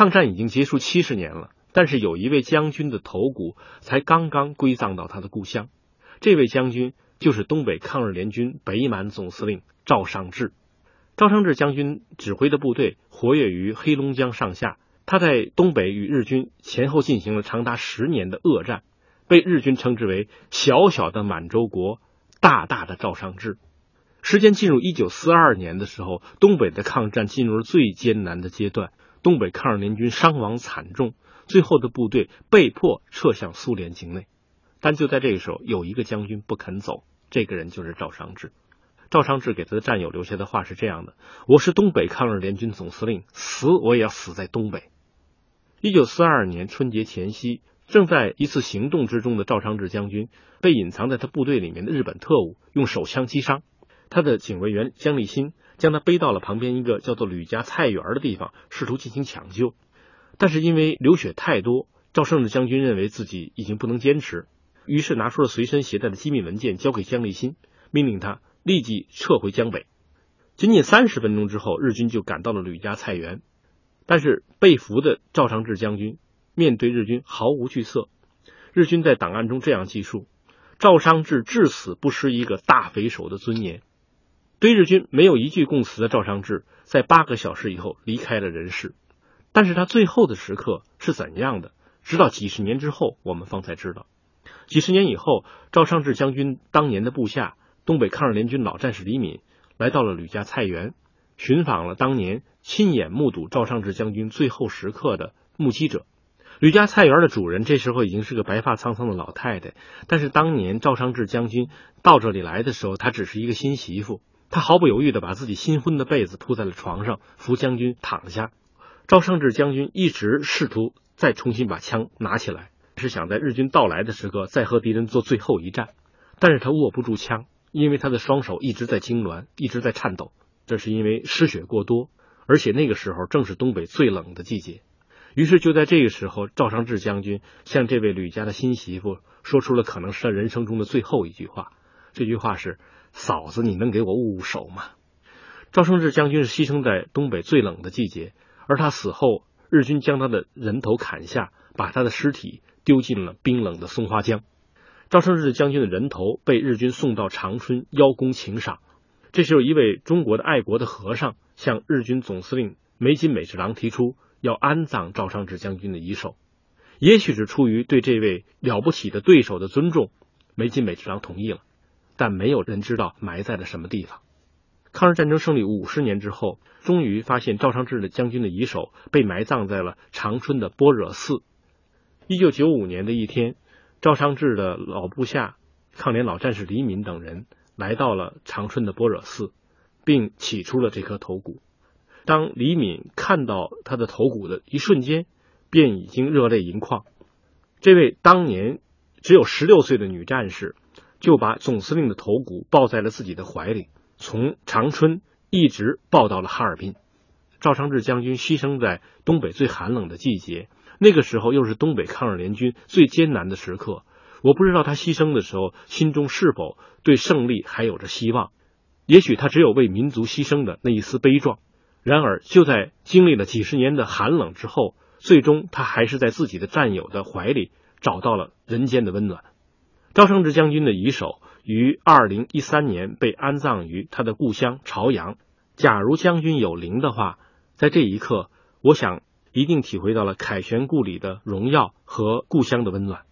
抗战已经结束七十年了，但是有一位将军的头骨才刚刚归葬到他的故乡。这位将军就是东北抗日联军北满总司令赵尚志。赵尚志将军指挥的部队活跃于黑龙江上下，他在东北与日军前后进行了长达十年的恶战，被日军称之为“小小的满洲国，大大的赵尚志”。时间进入一九四二年的时候，东北的抗战进入了最艰难的阶段，东北抗日联军伤亡惨重，最后的部队被迫撤向苏联境内。但就在这个时候，有一个将军不肯走，这个人就是赵尚志。赵尚志给他的战友留下的话是这样的：“我是东北抗日联军总司令，死我也要死在东北。”一九四二年春节前夕，正在一次行动之中的赵尚志将军被隐藏在他部队里面的日本特务用手枪击伤，他的警卫员姜立新将他背到了旁边一个叫做吕家菜园的地方，试图进行抢救，但是因为流血太多，赵尚志将军认为自己已经不能坚持，于是拿出了随身携带的机密文件交给姜立新，命令他。立即撤回江北。仅仅三十分钟之后，日军就赶到了吕家菜园。但是被俘的赵尚志将军面对日军毫无惧色。日军在档案中这样记述：赵尚志至死不失一个大匪首的尊严。对日军没有一句供词的赵尚志，在八个小时以后离开了人世。但是他最后的时刻是怎样的？直到几十年之后，我们方才知道。几十年以后，赵尚志将军当年的部下。东北抗日联军老战士李敏来到了吕家菜园，寻访了当年亲眼目睹赵尚志将军最后时刻的目击者。吕家菜园的主人这时候已经是个白发苍苍的老太太，但是当年赵尚志将军到这里来的时候，她只是一个新媳妇。他毫不犹豫地把自己新婚的被子铺在了床上，扶将军躺下。赵尚志将军一直试图再重新把枪拿起来，是想在日军到来的时刻再和敌人做最后一战，但是他握不住枪。因为他的双手一直在痉挛，一直在颤抖，这是因为失血过多，而且那个时候正是东北最冷的季节。于是就在这个时候，赵尚志将军向这位吕家的新媳妇说出了可能是他人生中的最后一句话。这句话是：“嫂子，你能给我捂捂手吗？”赵尚志将军是牺牲在东北最冷的季节，而他死后，日军将他的人头砍下，把他的尸体丢进了冰冷的松花江。赵胜志将军的人头被日军送到长春邀功请赏，这时候一位中国的爱国的和尚向日军总司令梅津美治郎提出要安葬赵尚志将军的遗首，也许是出于对这位了不起的对手的尊重，梅津美治郎同意了，但没有人知道埋在了什么地方。抗日战争胜利五十年之后，终于发现赵尚志的将军的遗首被埋葬在了长春的般若寺。一九九五年的一天。赵尚志的老部下、抗联老战士李敏等人来到了长春的般若寺，并取出了这颗头骨。当李敏看到他的头骨的一瞬间，便已经热泪盈眶。这位当年只有十六岁的女战士，就把总司令的头骨抱在了自己的怀里，从长春一直抱到了哈尔滨。赵尚志将军牺牲在东北最寒冷的季节。那个时候又是东北抗日联军最艰难的时刻，我不知道他牺牲的时候心中是否对胜利还有着希望。也许他只有为民族牺牲的那一丝悲壮。然而，就在经历了几十年的寒冷之后，最终他还是在自己的战友的怀里找到了人间的温暖。赵尚志将军的遗首于二零一三年被安葬于他的故乡朝阳。假如将军有灵的话，在这一刻，我想。一定体会到了凯旋故里的荣耀和故乡的温暖。